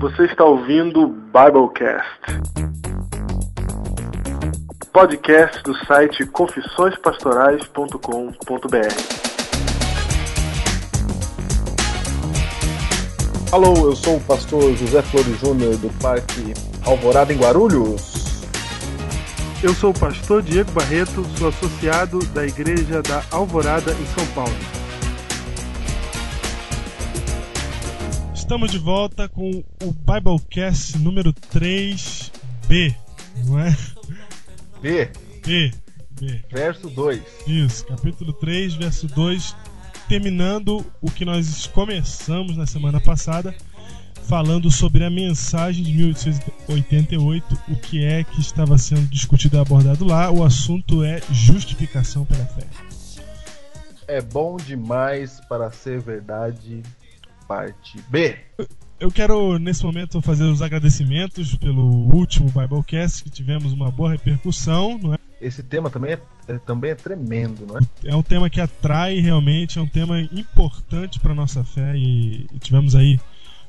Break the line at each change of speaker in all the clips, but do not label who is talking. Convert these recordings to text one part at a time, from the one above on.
Você está ouvindo o Biblecast. Podcast do site confissõespastorais.com.br.
Alô, eu sou o pastor José Flores Júnior do Parque Alvorada em Guarulhos.
Eu sou o pastor Diego Barreto, sou associado da Igreja da Alvorada em São Paulo. Estamos de volta com o Biblecast número 3B, não é?
B,
B, B.
verso 2.
Isso, capítulo 3, verso 2, terminando o que nós começamos na semana passada, falando sobre a mensagem de 1888, o que é que estava sendo discutido e abordado lá. O assunto é justificação pela fé.
É bom demais para ser verdade, parte B.
Eu quero, nesse momento, fazer os agradecimentos pelo último Biblecast, que tivemos uma boa repercussão, não é?
Esse tema também é, é- também é tremendo, não é?
É um tema que atrai realmente, é um tema importante para nossa fé e, e tivemos aí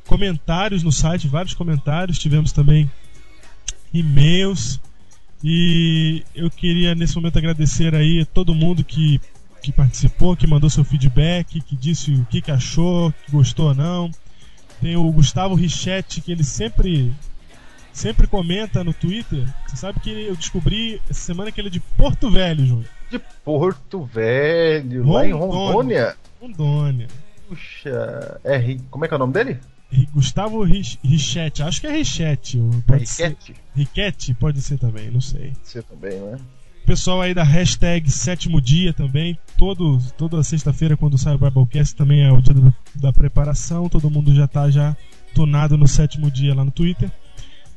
comentários no site, vários comentários, tivemos também e-mails e eu queria nesse momento agradecer aí a todo mundo que, que participou, que mandou seu feedback, que disse o que, que achou, que gostou ou não. Tem o Gustavo Richetti, que ele sempre sempre comenta no Twitter. Você sabe que eu descobri essa semana que ele é de Porto Velho, Júnior.
De Porto Velho, lá em
Rondônia.
Rondônia.
Rondônia.
Puxa, é, como é que é o nome dele?
Gustavo Rich- Richetti, acho que é Richetti. Pode ser.
Riquete?
Pode ser também, não sei.
Você também, não é?
Pessoal aí da hashtag sétimo dia também. Todo, toda sexta-feira, quando sai o Biblecast, também é o dia do- da preparação. Todo mundo já tá já tunado no sétimo dia lá no Twitter.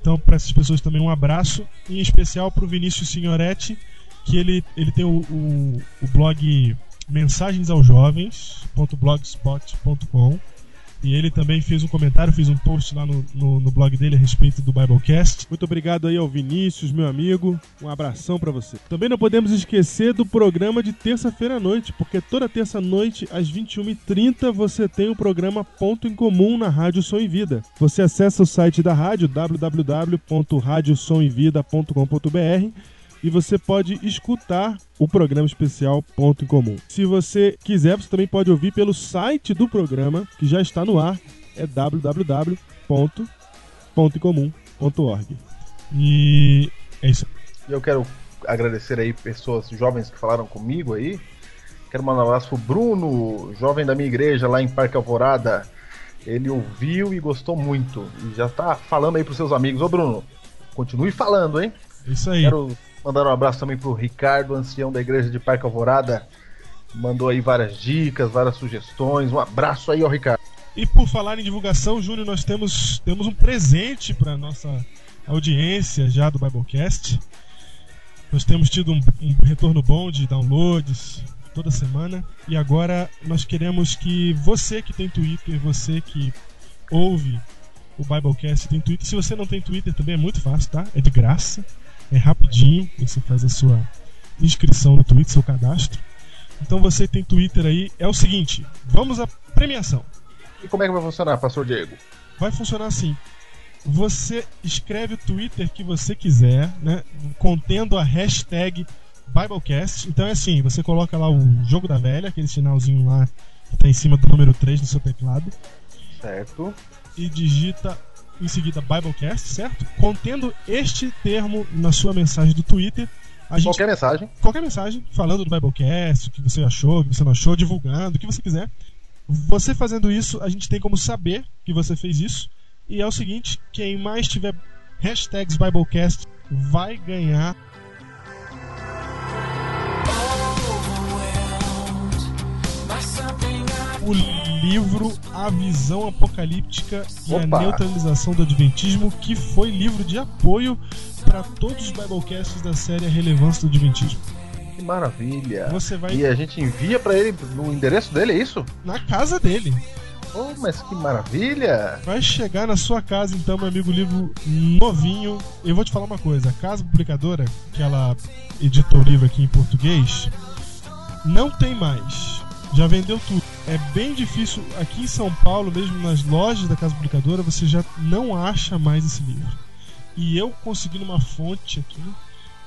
Então, para essas pessoas também um abraço. Em especial para o Vinícius Signoretti, que ele, ele tem o, o, o blog Mensagens aos Jovens.blogspot.com. E ele também fez um comentário, fez um post lá no, no, no blog dele a respeito do Biblecast. Muito obrigado aí ao Vinícius, meu amigo. Um abração pra você. Também não podemos esquecer do programa de terça-feira à noite, porque toda terça-noite, às 21h30, você tem o programa Ponto em Comum na Rádio Som e Vida. Você acessa o site da rádio, www.radiosomevida.com.br e você pode escutar o programa especial Ponto em Comum. Se você quiser, você também pode ouvir pelo site do programa, que já está no ar, é www.pontoemcomum.org. E é isso.
Eu quero agradecer aí pessoas jovens que falaram comigo aí. Quero mandar um abraço pro Bruno, jovem da minha igreja lá em Parque Alvorada. Ele ouviu e gostou muito. E já tá falando aí pros seus amigos. Ô Bruno, continue falando, hein?
É isso aí.
Quero mandar um abraço também pro Ricardo, ancião da igreja de Parque Alvorada. Mandou aí várias dicas, várias sugestões. Um abraço aí ao Ricardo.
E por falar em divulgação, Júnior, nós temos, temos um presente para nossa audiência já do Biblecast. Nós temos tido um, um retorno bom de downloads toda semana. E agora nós queremos que você que tem Twitter, você que ouve o Biblecast tem Twitter. Se você não tem Twitter também é muito fácil, tá? É de graça, é rapidinho. Você faz a sua inscrição no Twitter, seu cadastro. Então você tem Twitter aí. É o seguinte, vamos à premiação.
E como é que vai funcionar, pastor Diego?
vai funcionar assim. Você escreve o Twitter que você quiser, né? Contendo a hashtag Biblecast. Então é assim, você coloca lá o jogo da velha, aquele sinalzinho lá que tá em cima do número 3 no seu teclado,
Certo.
E digita em seguida Biblecast, certo? Contendo este termo na sua mensagem do Twitter. A gente
Qualquer mensagem.
qualquer mensagem falando do Biblecast, o que você achou, o que você não achou, divulgando, o que você quiser. Você fazendo isso, a gente tem como saber que você fez isso. E é o seguinte: quem mais tiver hashtags Biblecast vai ganhar o livro A Visão Apocalíptica e a
Opa!
Neutralização do Adventismo, que foi livro de apoio para todos os Biblecasts da série A Relevância do Adventismo.
Que maravilha.
Você vai
E a gente envia pra ele no endereço dele, é isso?
na casa dele.
Oh, mas que maravilha!
Vai chegar na sua casa, então, meu amigo, livro novinho. Eu vou te falar uma coisa: a casa publicadora, que ela editou o livro aqui em português, não tem mais Já vendeu tudo. É bem difícil, aqui em São Paulo, mesmo nas lojas da Casa Publicadora, você já não acha mais esse livro. E eu consegui numa fonte aqui.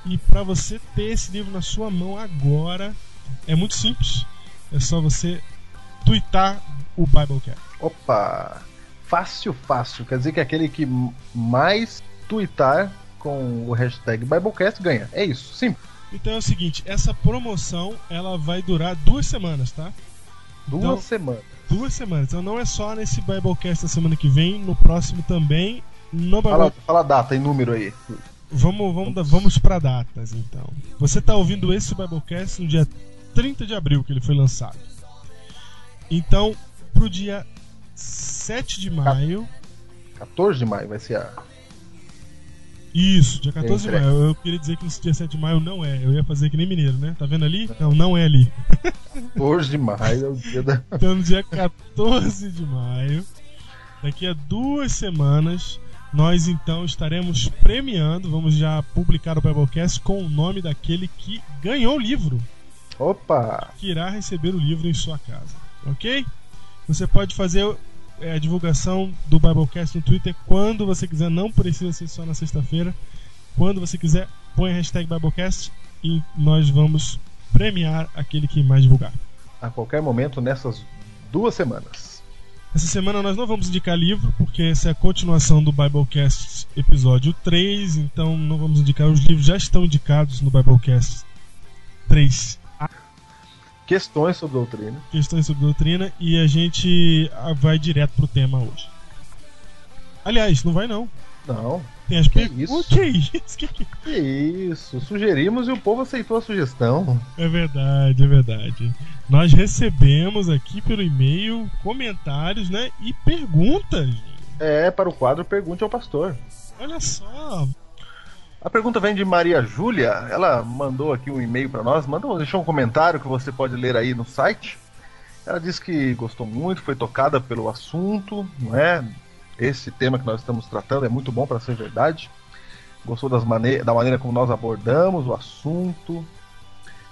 E para você ter esse livro na sua mão agora, é muito simples. É só você twittar o Biblecast.
Opa! Fácil, fácil. Quer dizer que aquele que mais twittar com o hashtag Biblecast ganha. É isso, simples.
Então é o seguinte, essa promoção ela vai durar duas semanas, tá?
Duas
Então-
semanas.
Duas semanas. Então não é só nesse Biblecast da semana que vem, no próximo também. No Bible...
Fala, fala a data e número aí.
Vamos, vamos, vamos para datas então. Você está ouvindo esse Biblecast no dia 30 de abril que ele foi lançado. Então, pro dia 7 de maio.
14 de maio vai ser a.
Isso, dia 14 de maio. Eu queria dizer que esse dia 7 de maio não é. Eu ia fazer que nem mineiro, né? Tá vendo ali? Não, não é ali.
14 de maio é o dia da.
Então, no dia 14 de maio, daqui a duas semanas, nós então estaremos premiando, vamos já publicar o Biblecast com o nome daquele que ganhou o livro,
Opa!
que irá receber o livro em sua casa, ok? Você pode fazer é, a divulgação do Biblecast no Twitter quando você quiser, não precisa ser só na sexta-feira. Quando você quiser, põe a hashtag Biblecast e nós vamos premiar aquele que mais divulgar.
A qualquer momento nessas duas semanas.
Essa semana nós não vamos indicar livro, porque essa é a continuação do Biblecast episódio 3, então não vamos indicar os livros, já estão indicados no Biblecast 3,
Questões sobre doutrina.
questões sobre doutrina, e a gente ah, vai direto pro tema hoje. Aliás, não vai não.
Não.
Tem as
Que
perguntas.
isso?
O que é isso? Que que-
Que isso. Sugerimos e o povo aceitou a sugestão.
É verdade, é verdade. Nós recebemos aqui pelo e-mail comentários, né? E perguntas.
É para o quadro Pergunte ao Pastor.
Olha só.
A pergunta vem de Maria Júlia. Ela mandou aqui um e-mail para nós, mandou, deixou um comentário que você pode ler aí no site. Ela disse que gostou muito, foi tocada pelo assunto, não é? Esse tema que nós estamos tratando é muito bom para ser verdade. Gostou das mane da maneira como nós abordamos o assunto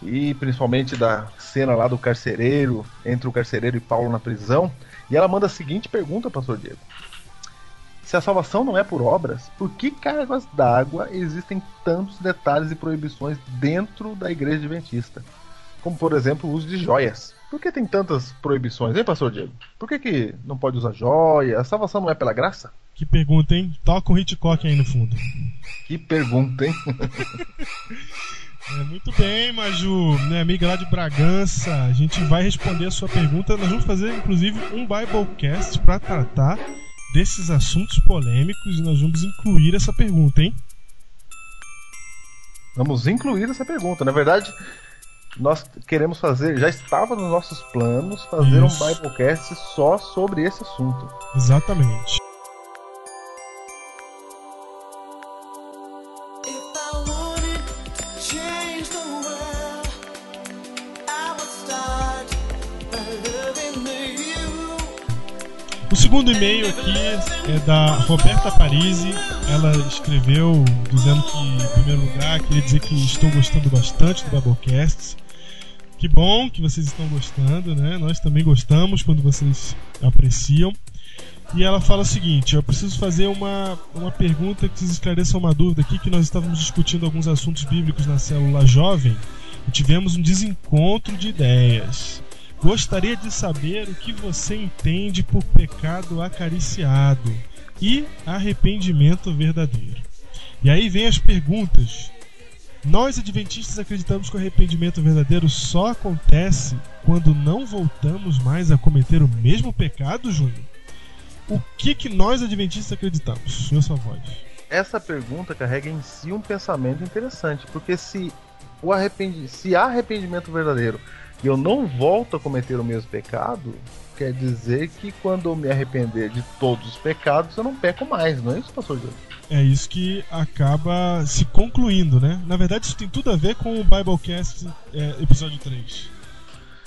e principalmente da cena lá do carcereiro, entre o carcereiro e Paulo na prisão. E ela manda a seguinte pergunta, pastor Diego. Se a salvação não é por obras, por que cargas d'água existem tantos detalhes e proibições dentro da igreja adventista? Como, por exemplo, o uso de joias. Por que tem tantas proibições, hein, pastor Diego? Por que, que não pode usar joia? A salvação não é pela graça?
Que pergunta, hein? Toca o Hitchcock aí no fundo.
Que pergunta, hein?
É, muito bem, Maju, minha amiga lá de Bragança. A gente vai responder a sua pergunta. Nós vamos fazer, inclusive, um Biblecast para tratar desses assuntos polêmicos e nós vamos incluir essa pergunta, hein?
Vamos incluir essa pergunta. Na verdade, nós queremos fazer, já estava nos nossos planos fazer
Isso.
um Biblecast só sobre esse assunto.
Exatamente. Segundo e-mail aqui é da Roberta Parisi. Ela escreveu dizendo que, em primeiro lugar, queria dizer que estou gostando bastante do Biblecast. Que bom que vocês estão gostando, né? Nós também gostamos quando vocês apreciam. E ela fala o seguinte: eu preciso fazer uma, uma pergunta que vocês esclareçam uma dúvida aqui, que nós estávamos discutindo alguns assuntos bíblicos na célula jovem e tivemos um desencontro de ideias. Gostaria de saber o que você entende por pecado acariciado e arrependimento verdadeiro. E aí vem as perguntas. Nós adventistas acreditamos que o arrependimento verdadeiro só acontece quando não voltamos mais a cometer o mesmo pecado, Júnior? O que que nós adventistas acreditamos? Senhor sua voz.
essa pergunta carrega em si um pensamento interessante, porque se o arrependi se há arrependimento verdadeiro e eu não volto a cometer o mesmo pecado, quer dizer que quando eu me arrepender de todos os pecados, eu não peco mais, não é isso, pastor Júlio?
É isso que acaba se concluindo, né? Na verdade, isso tem tudo a ver com o Biblecast é, episódio 3.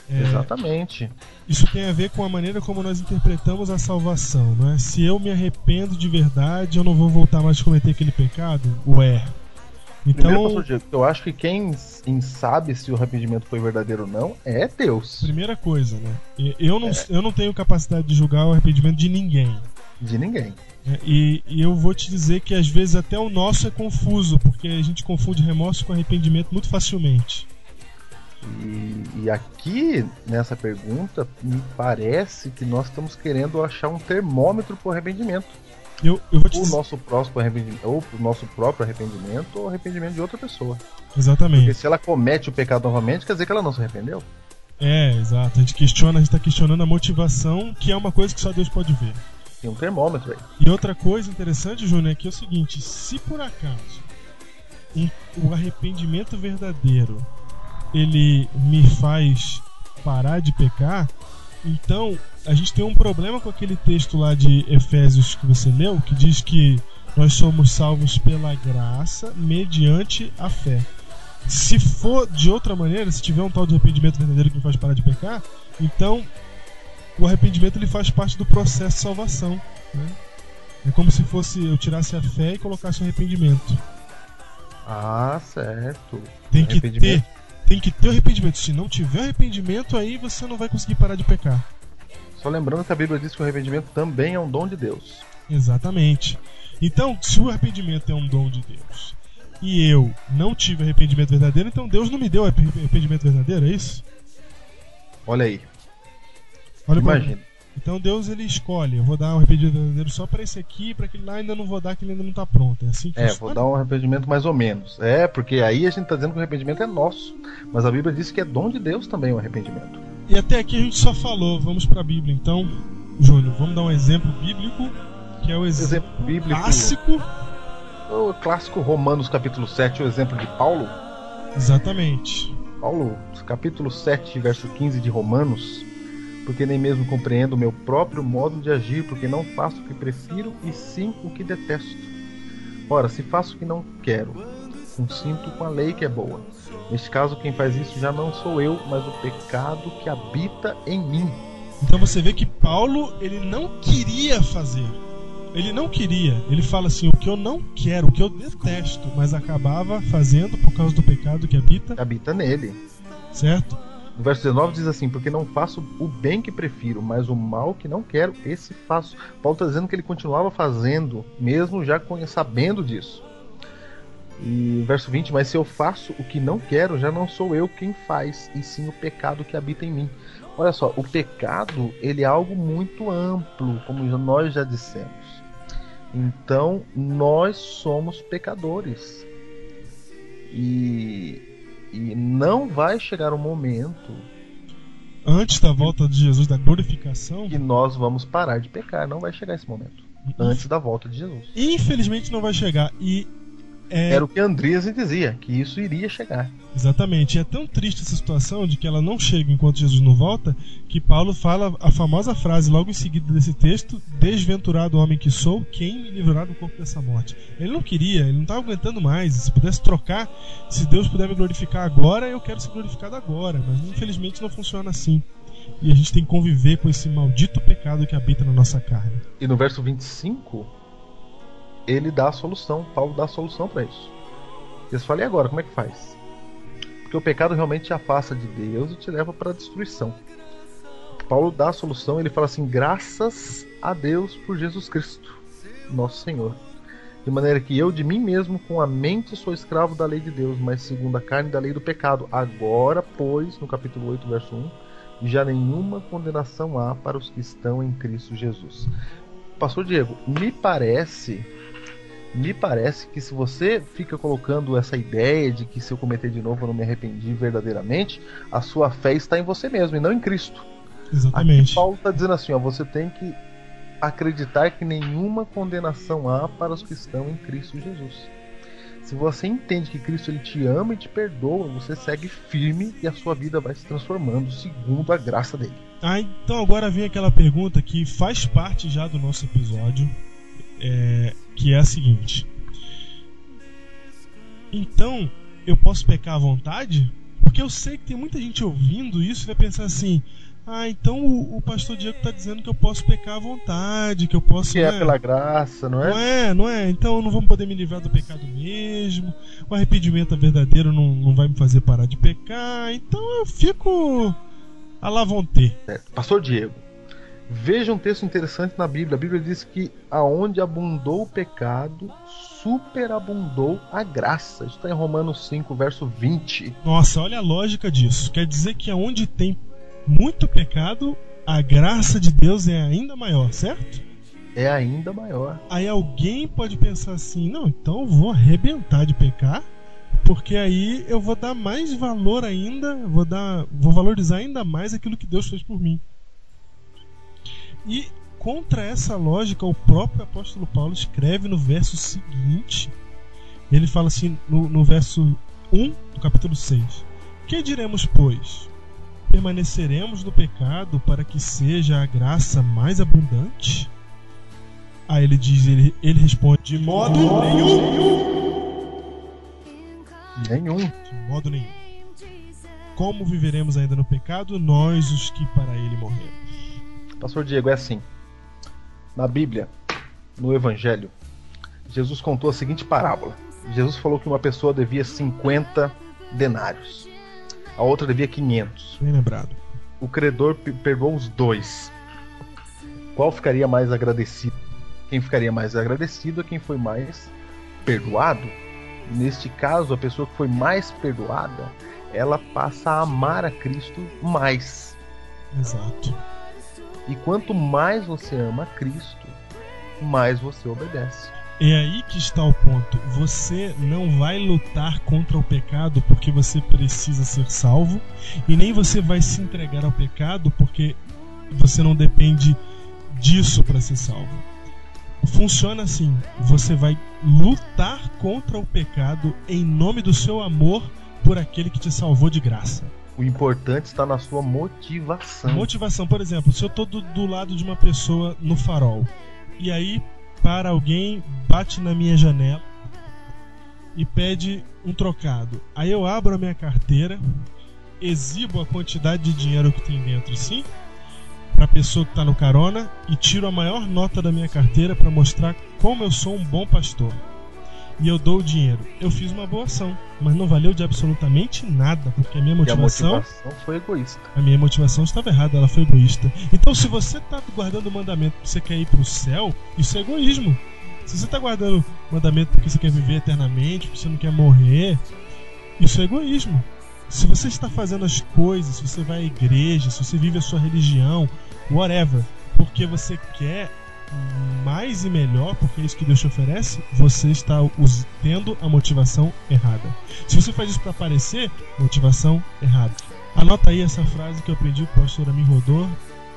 É,
Exatamente.
Isso tem a ver com a maneira como nós interpretamos a salvação, não é? Se eu me arrependo de verdade, eu não vou voltar mais a cometer aquele pecado? Ué. Então,
eu acho que quem em- sabe se o arrependimento foi verdadeiro ou não é Deus.
primeira coisa, né? Eu não, eu não tenho capacidade de julgar o arrependimento de ninguém.
De ninguém.
né? E, e eu vou te dizer que às vezes até o nosso é confuso, porque a gente confunde remorso com arrependimento muito facilmente.
E, e aqui, nessa pergunta, me parece que nós estamos querendo achar um termômetro para o arrependimento.
Eu, eu vou te
O
dizer.
nosso próximo arrependimento, ou o nosso próprio arrependimento, ou arrependimento de outra pessoa. Porque
Exatamente.
se ela comete o pecado novamente, quer dizer que ela não se arrependeu.
É, exato. A gente questiona, a gente tá questionando a motivação, que é uma coisa que só Deus pode ver.
Tem um termômetro aí.
E outra coisa interessante, Júnior, é que é o seguinte: se por acaso um- o arrependimento verdadeiro ele me faz parar de pecar, então a gente tem um problema com aquele texto lá de Efésios que você leu, que diz que nós somos salvos pela graça mediante a fé. Se for de outra maneira, se tiver um tal de arrependimento verdadeiro que me faz parar de pecar, então o arrependimento ele faz parte do processo de salvação. Né? É como se fosse eu tirasse a fé e colocasse o arrependimento.
Ah, certo.
Tem que ter,
Arrependimento.
Tem que ter arrependimento. Se não tiver arrependimento, aí você não vai conseguir parar de pecar.
Só lembrando que a Bíblia diz que o arrependimento também é um dom de Deus.
Exatamente. Então, se o arrependimento é um dom de Deus e eu não tive arrependimento verdadeiro, então Deus não me deu arrependimento verdadeiro, é isso?
Olha aí,
Olha
imagina.
Então Deus ele escolhe, eu vou dar um arrependimento verdadeiro só pra esse aqui, pra aquele lá ainda não vou dar, que ele ainda não tá pronto. É assim que
É,
funciona?
vou dar um arrependimento mais ou menos. É, porque aí a gente tá dizendo que o arrependimento é nosso. Mas a Bíblia diz que é dom de Deus também o arrependimento.
E até aqui a gente só falou, vamos pra Bíblia. Então, Júnior, vamos dar um exemplo bíblico, que é o exemplo,
Exemplo bíblico.
clássico.
O clássico Romanos capítulo 7, o exemplo de Paulo.
Exatamente.
Paulo, capítulo 7, verso 15 de Romanos. Porque nem mesmo compreendo o meu próprio modo de agir, porque não faço o que prefiro e sim o que detesto. Ora, se faço o que não quero, consinto com a lei que é boa. Neste caso, quem faz isso já não sou eu, mas o pecado que habita em mim.
Então você vê que Paulo, ele não queria fazer. Ele não queria. Ele fala assim: o que eu não quero, o que eu detesto, mas acabava fazendo por causa do pecado que habita,
habita nele.
certo?
No verso 19 diz assim: Porque não faço o bem que prefiro, mas o mal que não quero, esse faço. Paulo está dizendo que ele continuava fazendo, mesmo já sabendo disso. E verso 20: Mas se eu faço o que não quero, já não sou eu quem faz, e sim o pecado que habita em mim. Olha só, o pecado ele é algo muito amplo, como nós já dissemos. Então, nós somos pecadores. E, e não vai chegar um momento
Antes da volta de Jesus, da glorificação,
que nós vamos parar de pecar. Não vai chegar esse momento. Antes da volta de Jesus.
infelizmente não vai chegar. E é,
Era o que Andrias dizia, que isso iria chegar.
Exatamente. E é tão triste essa situação de que ela não chega enquanto Jesus não volta, que Paulo fala a famosa frase logo em seguida desse texto: Desventurado homem que sou, quem me livrará do corpo dessa morte? Ele não queria, ele não estava aguentando mais. Se pudesse trocar, se Deus puder me glorificar agora, eu quero ser glorificado agora. Mas infelizmente não funciona assim. E a gente tem que conviver com esse maldito pecado que habita na nossa carne.
E no verso 25, ele dá a solução. Paulo dá a solução para isso. Eles falam, e agora, como é que faz? Porque o pecado realmente te afasta de Deus e te leva para a destruição. Paulo dá a solução, ele fala assim: graças a Deus por Jesus Cristo, nosso Senhor. De maneira que eu de mim mesmo com a mente sou escravo da lei de Deus, mas segundo a carne da lei do pecado. Agora, pois, no capítulo 8, verso 1, já nenhuma condenação há para os que estão em Cristo Jesus. Pastor Diego, me parece, me parece que se você fica colocando essa ideia de que se eu cometer de novo eu não me arrependi verdadeiramente, a sua fé está em você mesmo e não em Cristo. Aqui
Exatamente.
Paulo está dizendo assim, ó, você tem que acreditar que nenhuma condenação há para os que estão em Cristo Jesus. Se você entende que Cristo ele te ama e te perdoa, você segue firme e a sua vida vai se transformando segundo a graça dele.
Ah, então agora vem aquela pergunta que faz parte já do nosso episódio, é, que é a seguinte: Então eu posso pecar à vontade? Porque eu sei que tem muita gente ouvindo isso e vai pensar assim: Ah, então o, o pastor Diego tá dizendo que eu posso pecar à vontade, que eu posso.
Que é
né?
pela graça, não é?
Não é, não é? Então eu não vou poder me livrar do pecado mesmo. O arrependimento verdadeiro não, não vai me fazer parar de pecar. Então eu fico à la vontade.
Certo. Pastor Diego, veja um texto interessante na Bíblia. A Bíblia diz que aonde abundou o pecado, superabundou a graça. Isso está em Romanos 5, verso 20.
Nossa, olha a lógica disso. Quer dizer que aonde tem muito pecado, a graça de Deus é ainda maior, certo?
É ainda maior.
Aí alguém pode pensar assim: não, então eu vou arrebentar de pecar, porque aí eu vou dar mais valor ainda, vou dar, vou valorizar ainda mais aquilo que Deus fez por mim. E contra essa lógica, o próprio apóstolo Paulo escreve no verso seguinte. Ele fala assim no, no verso 1 do capítulo 6: Que diremos, pois? Permaneceremos no pecado para que seja a graça mais abundante? Aí ele diz, ele, ele responde: De modo nenhum!
Nenhum.
De modo nenhum. Como viveremos ainda no pecado, nós os que para ele morremos?
Pastor Diego, é assim. Na Bíblia, no Evangelho, Jesus contou a seguinte parábola. Jesus falou que uma pessoa devia 50 denários, a outra devia 500.
Bem lembrado.
O credor pe- perdoou os dois. Qual ficaria mais agradecido? Quem ficaria mais agradecido é quem foi mais perdoado. Neste caso, a pessoa que foi mais perdoada, ela passa a amar a Cristo mais.
Exato.
E quanto mais você ama Cristo, mais você obedece.
É aí que está o ponto. Você não vai lutar contra o pecado porque você precisa ser salvo, e nem você vai se entregar ao pecado porque você não depende disso para ser salvo. Funciona assim: você vai lutar contra o pecado em nome do seu amor por aquele que te salvou de graça.
O importante está na sua motivação.
Motivação, por exemplo, se eu tô do, do lado de uma pessoa no farol e aí para alguém, bate na minha janela e pede um trocado. Aí eu abro a minha carteira, exibo a quantidade de dinheiro que tem dentro, sim, para a pessoa que está no carona e tiro a maior nota da minha carteira para mostrar como eu sou um bom pastor. E eu dou o dinheiro. Eu fiz uma boa ação, mas não valeu de absolutamente nada, porque a minha
E a
motivação
motivação foi egoísta.
a minha motivação estava errada, ela foi egoísta. Então, se você está guardando o mandamento porque você quer ir para o céu, isso é egoísmo. Se você está guardando o mandamento porque você quer viver eternamente, porque você não quer morrer, isso é egoísmo. Se você está fazendo as coisas, se você vai à igreja, se você vive a sua religião, whatever, porque você quer mais e melhor, porque é isso que Deus te oferece, você está tendo a motivação errada. Se você faz isso para aparecer, motivação errada. Anota aí essa frase que eu aprendi com o pastor Amin Rodor.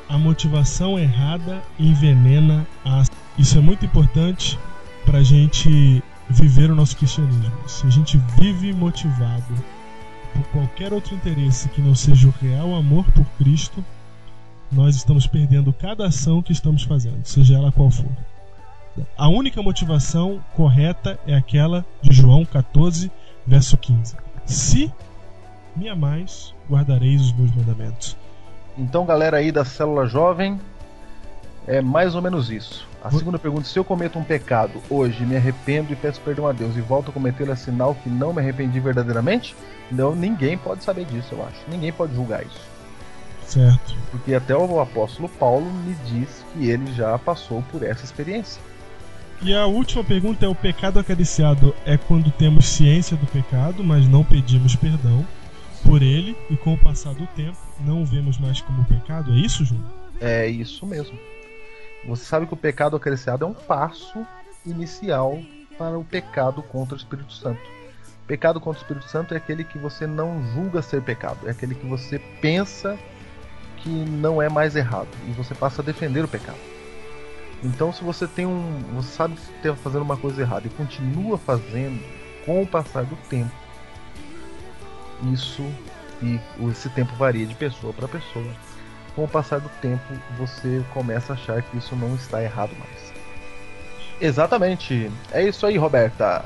A motivação errada envenena a. Isso é muito importante para a gente viver o nosso cristianismo. Se a gente vive motivado por qualquer outro interesse que não seja o real amor por Cristo, nós estamos perdendo cada ação que estamos fazendo, seja ela qual for. A única motivação correta é aquela de João 14, verso 15. Se me amais, guardareis os meus mandamentos.
Então, galera aí da célula jovem, é mais ou menos isso. A segunda pergunta: se eu cometo um pecado hoje, me arrependo e peço perdão a Deus e volto a cometê-lo, é sinal que não me arrependi verdadeiramente? Não, ninguém pode saber disso, eu acho. Ninguém pode julgar isso.
Certo.
Porque até o apóstolo Paulo me diz que ele já passou por essa experiência.
E a última pergunta é: o pecado acariciado é quando temos ciência do pecado, mas não pedimos perdão por ele e com o passar do tempo não o vemos mais como pecado? É isso, Júnior?
É isso mesmo. Você sabe que o pecado acariciado é um passo inicial para o pecado contra o Espírito Santo. O pecado contra o Espírito Santo é aquele que você não julga ser pecado, é aquele que você pensa que não é mais errado e você passa a defender o pecado. Então, se você tem um, você sabe que está fazendo uma coisa errada e continua fazendo com o passar do tempo, isso e esse tempo varia de pessoa para pessoa com o passar do tempo, você começa a achar que isso não está errado mais. Exatamente. É isso aí, Roberta.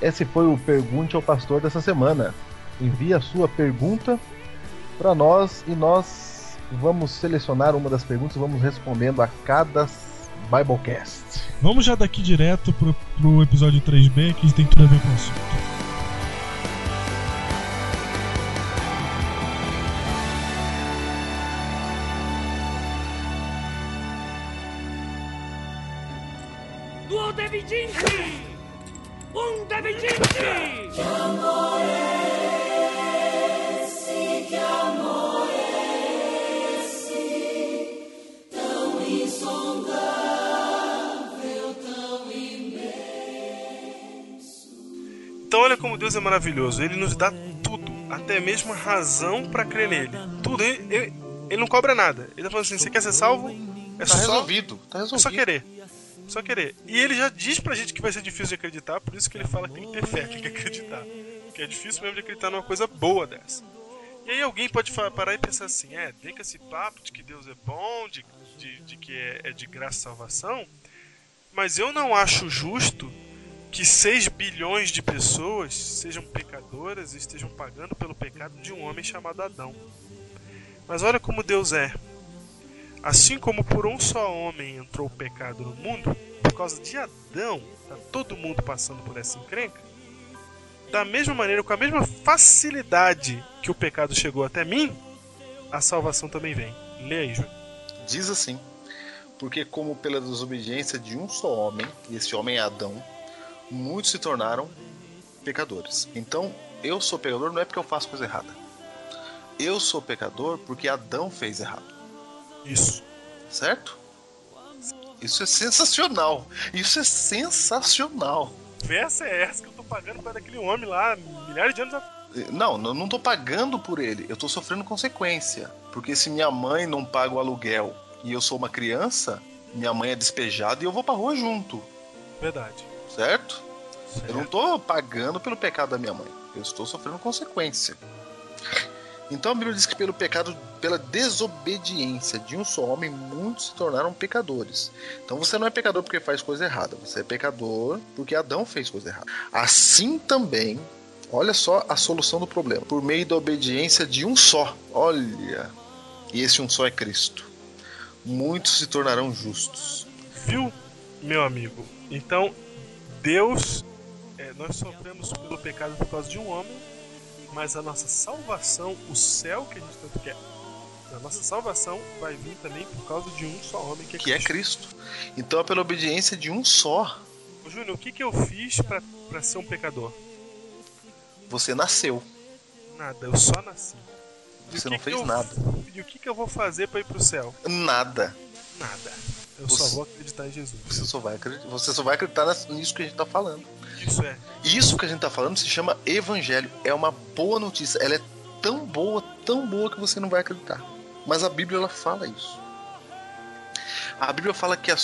Esse foi o Pergunte ao Pastor dessa semana. Envie a sua pergunta para nós e nós
vamos selecionar uma das perguntas e vamos respondendo a cada Biblecast.
Vamos já daqui direto pro, pro episódio 3B, que tem tudo a ver com o assunto.
Como Deus é maravilhoso. Ele nos dá tudo, até mesmo a razão para crer nele. Tudo. Ele, ele- ele não cobra nada. Ele tá falando assim: você quer ser salvo? É
Tá
só,
resolvido, tá
é
resolvido.
só querer. Só querer. E ele já diz pra gente que vai ser difícil de acreditar, por isso que ele fala que tem que ter fé, tem que acreditar. Que é difícil mesmo de acreditar numa coisa boa dessa. E aí alguém pode fa- parar e pensar assim, é, vem com esse papo de que Deus é bom, de, de, de que é, é de graça e salvação, mas eu não acho justo que 6 bilhões de pessoas sejam pecadoras e estejam pagando pelo pecado de um homem chamado Adão. Mas olha como Deus é. Assim como por um só homem entrou o pecado no mundo, por causa de Adão, tá todo mundo passando por essa encrenca. Da mesma maneira, com a mesma facilidade que o pecado chegou até mim, a salvação também vem. Lê aí, Júlio.
Diz assim: Porque, como pela desobediência de um só homem, e esse homem é Adão, muitos se tornaram pecadores. Então, eu sou pecador não é porque eu faço coisa errada. Eu sou pecador porque Adão fez errado.
Isso.
Certo? Isso é sensacional. Isso é sensacional.
Essa é essa que eu tô pagando para aquele homem lá, milhares de anos atrás.
Não, eu não tô pagando por ele, eu tô sofrendo consequência. Porque se minha mãe não paga o aluguel e eu sou uma criança, minha mãe é despejada e eu vou pra rua junto,
Verdade.
Certo? Eu não tô pagando pelo pecado da minha mãe, eu estou sofrendo consequência. Então a Bíblia diz que pelo pecado, pela desobediência de um só homem, muitos se tornaram pecadores. Então você não é pecador porque faz coisa errada, você é pecador porque Adão fez coisa errada. Assim também, olha só a solução do problema, por meio da obediência de um só. Olha, e esse um só é Cristo. Muitos se tornarão justos.
Viu, meu amigo? Então, Deus, é, nós sofremos pelo pecado por causa de um homem, mas a nossa salvação, o céu que a gente tanto quer, a nossa salvação vai vir também por causa de um só homem que é
Que é
Cristo.
Cristo. Então é pela obediência de um só.
Ô, Júnior, o que, que eu fiz pra ser um pecador?
Você nasceu.
Nada, eu só nasci. E
Você
o
não
que
fez
que eu-
nada.
E o que, que eu vou fazer pra ir pro céu?
Nada.
Nada. Eu
Você-
só vou acreditar em Jesus.
Você só vai acreditar, você só vai acreditar nisso que a gente tá falando.
Isso é.
Isso que a gente tá falando se chama evangelho. É uma boa notícia. Ela é tão boa, tão boa que você não vai acreditar. Mas a Bíblia ela fala isso. A Bíblia fala que a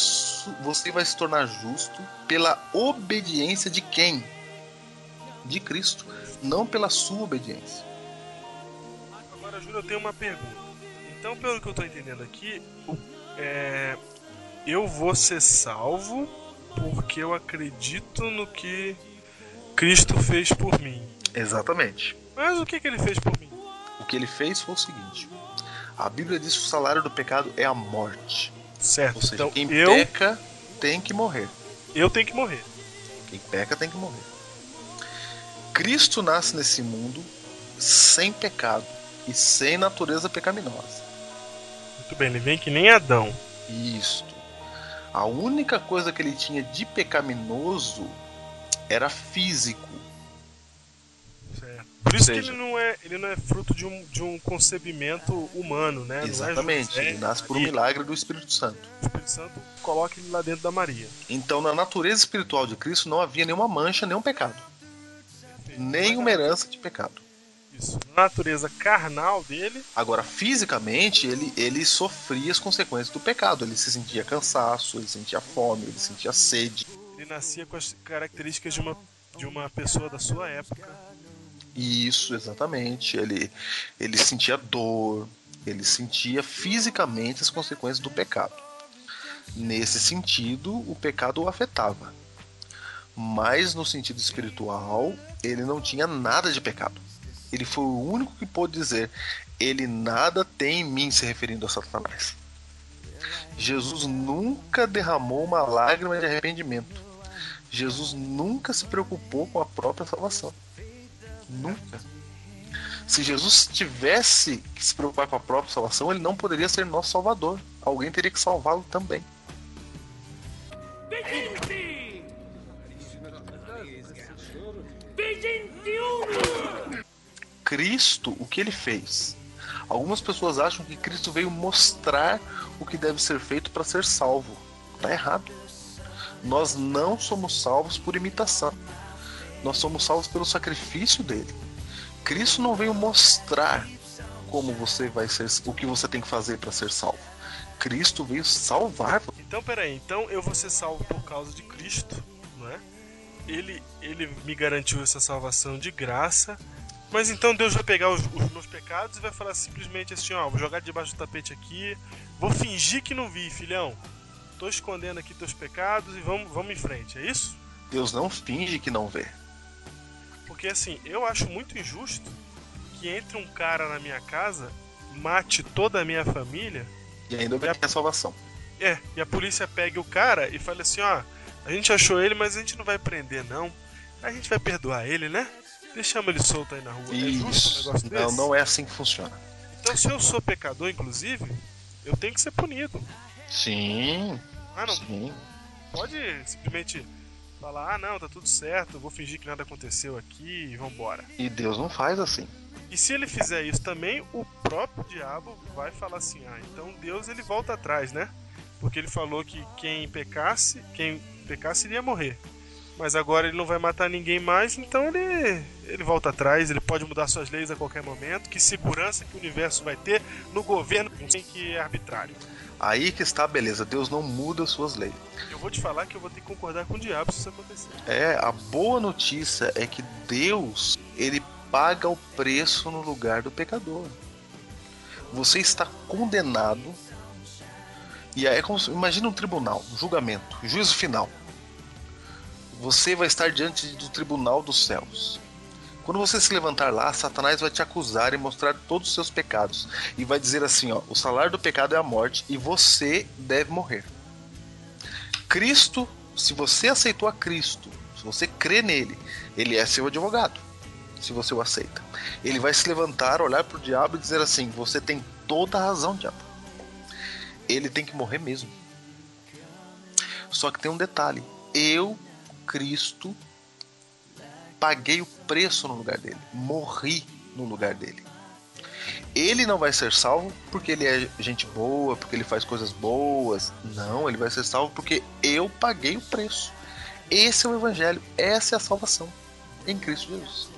você vai se tornar justo pela obediência de quem? De Cristo, não pela sua obediência.
Agora, Júlio, eu tenho uma pergunta. Então, pelo que eu tô entendendo aqui, é, eu vou ser salvo porque eu acredito no que Cristo fez por mim.
Exatamente.
Mas o que, que ele fez por mim?
O que ele fez foi o seguinte: a Bíblia diz que o salário do pecado é a morte.
Certo.
Ou seja,
então,
quem
eu,
peca tem que morrer.
eu tenho que morrer.
Quem peca tem que morrer. Cristo nasce nesse mundo sem pecado e sem natureza pecaminosa.
Muito bem, ele vem que nem Adão.
Isto. A única coisa que ele tinha de pecaminoso era físico.
Certo. Por isso
seja-
que ele não é, ele não é fruto de um, de um concebimento humano, né? É
Exatamente.
José,
Ele nasce por um milagre do Espírito Santo.
O Espírito Santo coloca ele lá dentro da Maria.
Então, na natureza espiritual de Cristo não havia nenhuma mancha, nenhum pecado. Nenhuma herança de pecado.
Isso. Na natureza carnal dele,
Agora, fisicamente, ele, ele sofria as consequências do pecado. Ele se sentia cansaço, ele sentia fome, ele sentia sede.
ele nascia com as características de uma, de uma pessoa da sua época.
Isso, exatamente. Ele, ele sentia dor, ele sentia fisicamente as consequências do pecado. Nesse sentido, o pecado o afetava. Mas no sentido espiritual, ele não tinha nada de pecado. Ele foi o único que pôde dizer: Ele nada tem em mim, se referindo a Satanás. Jesus nunca derramou uma lágrima de arrependimento. Jesus nunca se preocupou com a própria salvação. Nunca. Se Jesus tivesse que se preocupar com a própria salvação, ele não poderia ser nosso salvador. Alguém teria que salvá-lo também. Cristo, o que ele fez? Algumas pessoas acham que Cristo veio mostrar o que deve ser feito para ser salvo. Tá errado. Nós não somos salvos por imitação. Nós somos salvos pelo sacrifício dele. Cristo não veio mostrar como você vai ser, o que você tem que fazer para ser salvo. Cristo veio salvar.
Então, peraí, então eu vou ser salvo por causa de Cristo, não é? Ele, ele me garantiu essa salvação de graça, mas então Deus vai pegar os, os meus pecados e vai falar simplesmente assim: ó, vou jogar debaixo do tapete aqui, vou fingir que não vi, filhão. Tô escondendo aqui teus pecados e vamos, vamos em frente, é isso?
Deus não finge que não vê.
Porque assim, eu acho muito injusto que entre um cara na minha casa, mate toda a minha família
E ainda vai ter a salvação.
É, e a polícia pega o cara e fala assim, ó, a gente achou ele, mas a gente não vai prender não. A gente vai perdoar ele, né? Deixamos ele solto aí na rua. É justo um
Isso.
negócio
Não,
desse?
não é assim que funciona.
Então se eu sou pecador, inclusive, eu tenho que ser punido.
Sim,
Ah, não
sim.
pode simplesmente falar, ah não, tá tudo certo, vou fingir que nada aconteceu aqui e vambora.
E Deus não faz assim.
E se ele fizer isso também, o próprio diabo vai falar assim: ah, então Deus ele volta atrás, né? Porque ele falou que quem pecasse, quem pecasse iria morrer. Mas agora ele não vai matar ninguém mais, então ele, ele volta atrás, ele pode mudar suas leis a qualquer momento. Que segurança que o universo vai ter no governo que é arbitrário.
Aí que está a beleza. Deus não muda suas leis.
Eu vou te falar que eu vou ter que concordar com o diabo se isso acontecer.
É, a boa notícia é que Deus, ele paga o preço no lugar do pecador. Você está condenado. E é como imagina um tribunal, um julgamento, juízo final. Você vai estar diante do tribunal dos céus. Quando você se levantar lá, Satanás vai te acusar e mostrar todos os seus pecados e vai dizer assim, ó, o salário do pecado é a morte e você deve morrer. Cristo, se você aceitou a Cristo, se você crê nele, ele é seu advogado. Se você o aceita, ele vai se levantar, olhar para o diabo e dizer assim: Você tem toda a razão, diabo. Ele tem que morrer mesmo. Só que tem um detalhe: eu, Cristo, paguei o preço no lugar dele, morri no lugar dele. Ele não vai ser salvo porque ele é gente boa, porque ele faz coisas boas. Não, ele vai ser salvo porque eu paguei o preço. Esse é o evangelho, essa é a salvação em Cristo Jesus.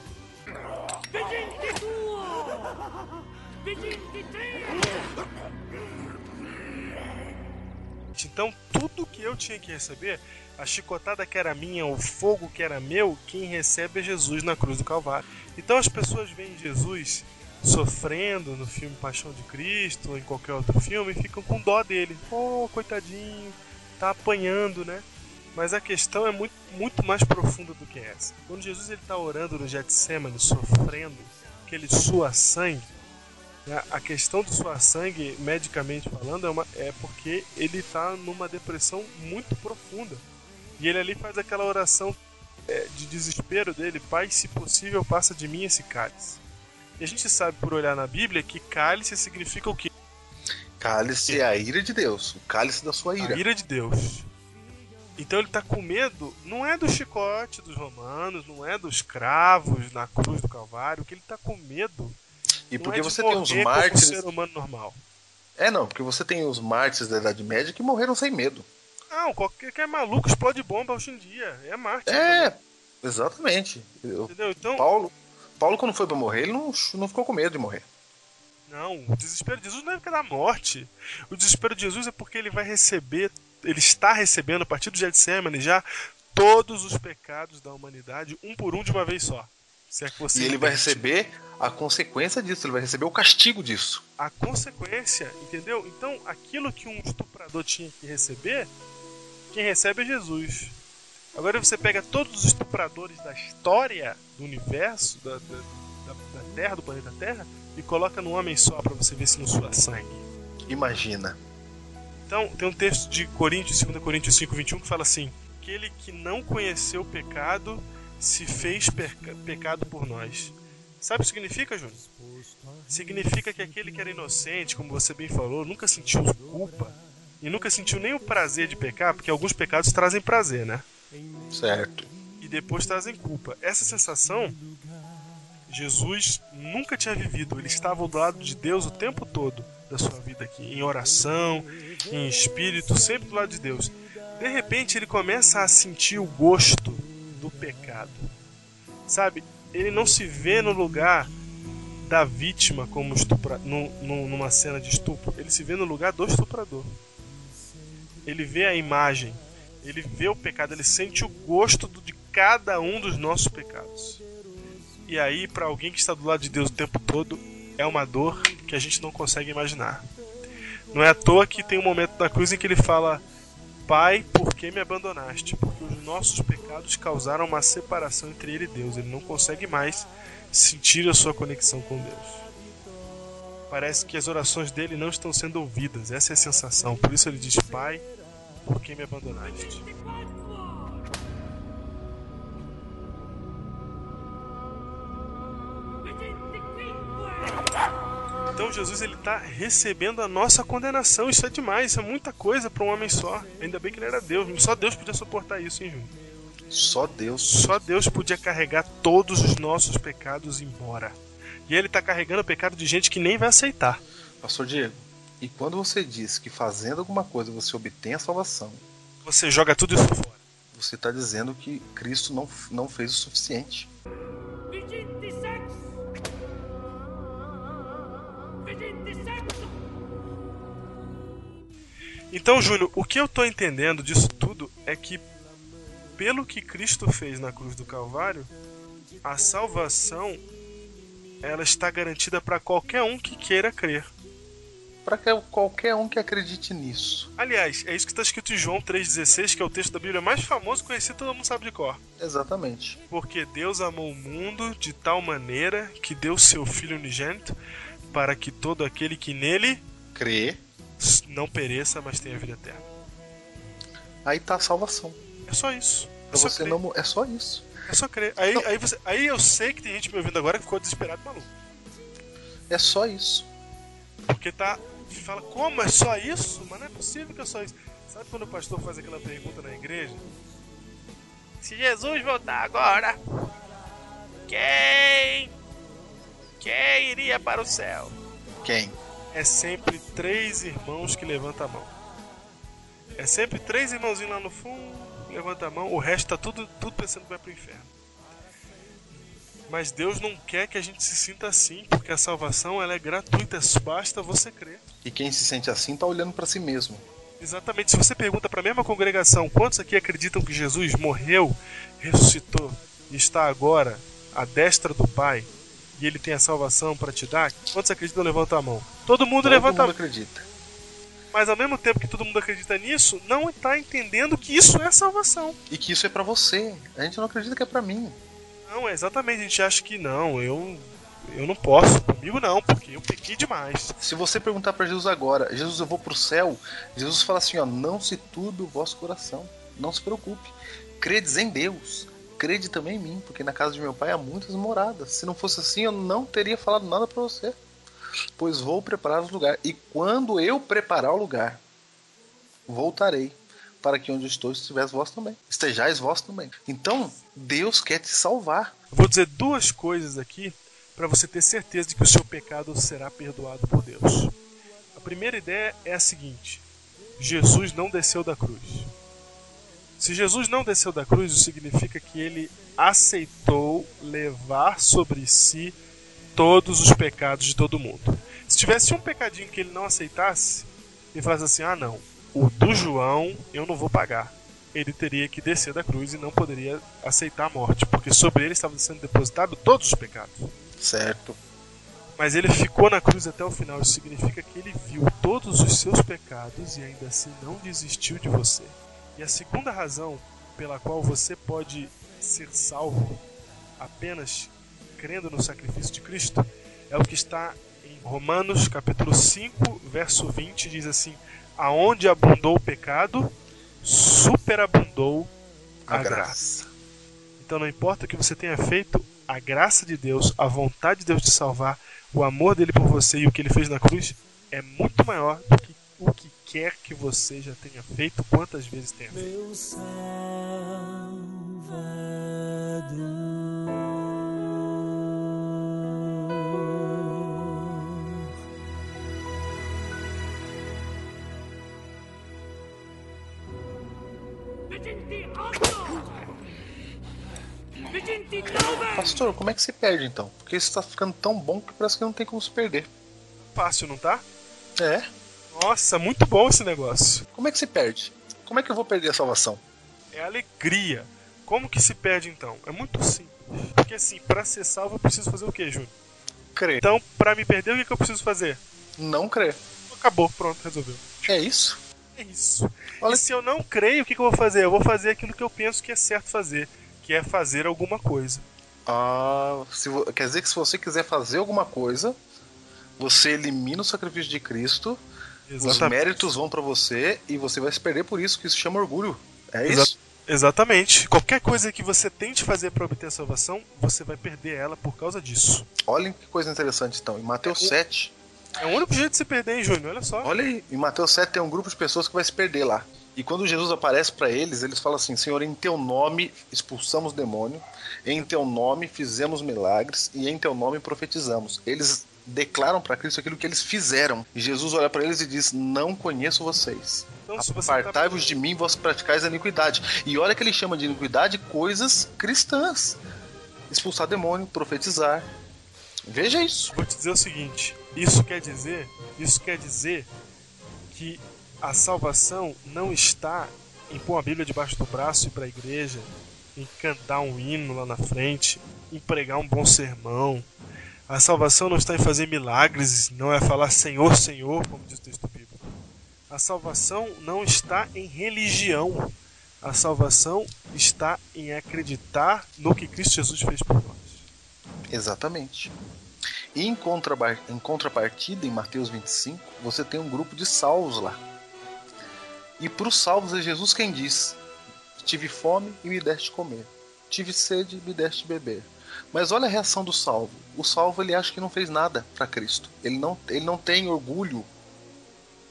Então, tudo que eu tinha que receber, a chicotada que era minha, o fogo que era meu, quem recebe é Jesus na cruz do Calvário. Então, as pessoas veem Jesus sofrendo no filme Paixão de Cristo ou em qualquer outro filme e ficam com dó dele. Oh, coitadinho, tá apanhando, né? Mas a questão é muito, muito mais profunda do que essa. Quando Jesus está orando no Getsemane, sofrendo, que ele sua sangue, né, a questão do suar sangue, medicamente falando, é, uma, é porque ele está numa depressão muito profunda. E ele ali faz aquela oração é, de desespero dele: Pai, se possível, passa de mim esse cálice. E a gente sabe por olhar na Bíblia que cálice significa o quê?
Cálice é a ira de Deus, o cálice da sua ira.
A ira de Deus. Então ele tá com medo, não é do chicote dos romanos, não é dos cravos na cruz do Calvário, o que ele tá com medo.
E porque
é
você tem os
como um
mártires.
ser humano normal.
É, não, porque você tem os mártires da Idade Média que morreram sem medo.
Não, qualquer que é maluco explode bomba hoje em dia. É Marte.
É, exatamente. Eu-
Entendeu? Então,
Paulo, Paulo, quando foi pra morrer, ele não, não ficou com medo de morrer.
não, o desespero de Jesus não é porque é da morte. O desespero de Jesus é porque ele vai receber, ele está recebendo a partir do Getsemane já todos os pecados da humanidade, um por um de uma vez só. Se é que você
E ele vai receber a consequência disso, ele vai receber o castigo disso.
a consequência, entendeu? Então, aquilo que um estuprador tinha que receber, quem recebe é Jesus. Agora você pega todos os estupradores da história do universo, da, da, da- da Terra, do planeta Terra, e coloca num homem só pra você ver se não sua sangue.
Imagina.
Então, tem um texto de Coríntios, 2 Coríntios 5, 21, que fala assim: Aquele que não conheceu o pecado se fez perca- pecado por nós. Sabe o que significa, Júnior? Significa que aquele que era inocente, como você bem falou, nunca sentiu culpa e nunca sentiu nem o prazer de pecar, porque alguns pecados trazem prazer, né?
Certo.
E depois trazem culpa. Essa sensação, Jesus nunca tinha vivido. Ele estava do lado de Deus o tempo todo da sua vida aqui, em oração, em espírito, sempre do lado de Deus. De repente ele começa a sentir o gosto do pecado. Sabe? Ele não se vê no lugar da vítima como estupra, nu- numa cena de estupro. Ele se vê no lugar do estuprador. Ele vê a imagem, ele vê o pecado, ele sente o gosto de cada um dos nossos pecados. E aí, para alguém que está do lado de Deus o tempo todo, é uma dor que a gente não consegue imaginar. Não é à toa que tem um momento na cruz em que ele fala: Pai, por que me abandonaste? Porque os nossos pecados causaram uma separação entre ele e Deus. Ele não consegue mais sentir a sua conexão com Deus. Parece que as orações dele não estão sendo ouvidas. Essa é a sensação. Por isso ele diz: Pai, por que me abandonaste? Então Jesus ele está recebendo a nossa condenação. Isso é demais, isso é muita coisa para um homem só. Ainda bem que ele era Deus. Só Deus podia suportar isso, hein, Júnior?
Só Deus.
Só Deus podia carregar todos os nossos pecados embora. E ele está carregando o pecado de gente que nem vai aceitar.
Pastor Diego, e quando você diz que fazendo alguma coisa você obtém a salvação,
Você joga tudo isso fora.
você está dizendo que Cristo não, não fez o suficiente.
Vigente sexo! Vigente sexo!
Então, Júnior, o que eu tô entendendo disso tudo é que, pelo que Cristo fez na cruz do Calvário, a salvação ela está garantida para qualquer um que queira crer.
Para que qualquer um que acredite nisso.
Aliás, é isso que está escrito em João 3,16, que é o texto da Bíblia mais famoso conhecido, todo mundo sabe de cor.
Exatamente.
Porque Deus amou o mundo de tal maneira que deu seu Filho unigênito para que todo aquele que nele
Crer,
não pereça, mas tenha vida eterna.
aí tá a salvação.
É só isso. É só
você
crer.
não, é só isso.
É só crer. Aí, aí, você, aí eu sei que tem gente me ouvindo agora que ficou desesperado e maluco.
É só isso.
Porque tá. Fala, como? É só isso? Mas não é possível que é só isso. Sabe quando o pastor faz aquela pergunta na igreja? Se Jesus voltar agora, quem? Quem iria para o céu?
Quem?
É sempre três irmãos que levantam a mão. É sempre três irmãozinhos lá no fundo, levanta a mão, o resto tá tudo, tudo pensando que vai pro inferno. Mas Deus não quer que a gente se sinta assim, porque a salvação ela é gratuita, basta você crer.
E quem se sente assim tá olhando para si mesmo.
Exatamente. Se você pergunta para a mesma congregação quantos aqui acreditam que Jesus morreu, ressuscitou e está agora à destra do Pai e ele tem a salvação para te dar, quantos acreditam levanta a mão? Todo mundo
Todo
levanta a
mundo
mão.
acredita.
Mas ao mesmo tempo que todo mundo acredita nisso, não está entendendo que isso é salvação.
E que isso é para você. A gente não acredita que é para mim.
Não, é exatamente. A gente acha que não, eu eu não posso, comigo não, porque eu pequei demais.
Se você perguntar para Jesus agora, Jesus, eu vou pro céu, Jesus fala assim, ó, não se turbe o vosso coração, não se preocupe. Credes em Deus, crede também em mim, porque na casa de meu pai há muitas moradas. Se não fosse assim, eu não teria falado nada para você. Pois vou preparar o lugar, e quando eu preparar o lugar, voltarei para que onde estou estivesse vós também. Estejais vós também. Então, Deus quer te salvar.
Vou dizer duas coisas aqui para você ter certeza de que o seu pecado será perdoado por Deus. A primeira ideia é a seguinte: Jesus não desceu da cruz. Se Jesus não desceu da cruz, isso significa que ele aceitou levar sobre si todos os pecados de todo mundo. Se tivesse um pecadinho que ele não aceitasse, ele falasse assim: ah, não, o do João eu não vou pagar. Ele teria que descer da cruz e não poderia aceitar a morte, porque sobre ele estavam sendo depositados todos os pecados.
Certo.
Mas ele ficou na cruz até o final. Isso significa que ele viu todos os seus pecados e ainda assim não desistiu de você. E a segunda razão pela qual você pode ser salvo apenas crendo no sacrifício de Cristo é o que está em Romanos capítulo 5, verso 20, diz assim: Aonde abundou o pecado, superabundou a,
A
graça.
graça.
Então não importa o que você tenha feito, a graça de Deus, a vontade de Deus de salvar, o amor dele por você e o que ele fez na cruz é muito maior do que o que quer que você já tenha feito, quantas vezes tenha feito.
Meu Salvador.
Pastor, como é que se perde então? Porque isso tá ficando tão bom que parece que não tem como se perder.
Fácil, não tá?
É.
Nossa, muito bom esse negócio.
Como é que se perde? Como é que eu vou perder a salvação?
É alegria. Como que se perde então? É muito simples. Porque assim, pra ser salvo eu preciso fazer o quê, Júnior?
Crer.
Então, pra me perder, o que, que eu preciso fazer?
Não crer.
Acabou, pronto, resolveu.
É isso?
É isso.
Olha-
E se eu não creio, o que, que eu vou fazer? Eu vou fazer aquilo que eu penso que é certo fazer, que é fazer alguma coisa.
Ah, se quer dizer que se você quiser fazer alguma coisa, você elimina o sacrifício de Cristo, os méritos vão pra você e você vai se perder por isso, que isso chama orgulho. É
Exa-
isso?
Exatamente. Qualquer coisa que você tente fazer para obter a salvação, você vai perder ela por causa disso.
Olhem que coisa interessante então. Em Mateus 7,
É o único jeito de se perder, hein, Júnior? Olha só.
olha aí, em Mateus 7 tem um grupo de pessoas que vai se perder lá. E quando Jesus aparece pra eles, eles falam assim: Senhor, em teu nome expulsamos demônio, em teu nome fizemos milagres e em teu nome profetizamos. Eles declaram pra Cristo aquilo que eles fizeram. E Jesus olha pra eles e diz: Não conheço vocês.
Então, tá-
Apartai-vos de mim, vós praticais a iniquidade. E olha que ele chama de iniquidade coisas cristãs: expulsar demônio, profetizar. Veja isso.
Vou te dizer o seguinte: isso quer dizer, isso quer dizer que a salvação não está em pôr a Bíblia debaixo do braço e ir para a igreja, em cantar um hino lá na frente, em pregar um bom sermão. A salvação não está em fazer milagres, não é falar Senhor, Senhor, como diz o texto bíblico. A salvação não está em religião. A salvação está em acreditar no que Cristo Jesus fez por nós.
Exatamente. E em, contrapartida, em Mateus 25, você tem um grupo de salvos lá. E para os salvos é Jesus quem diz: Tive fome e me deste comer. Tive sede e me deste beber. Mas olha a reação do salvo. O salvo ele acha que não fez nada para Cristo. Ele não, ele não tem orgulho.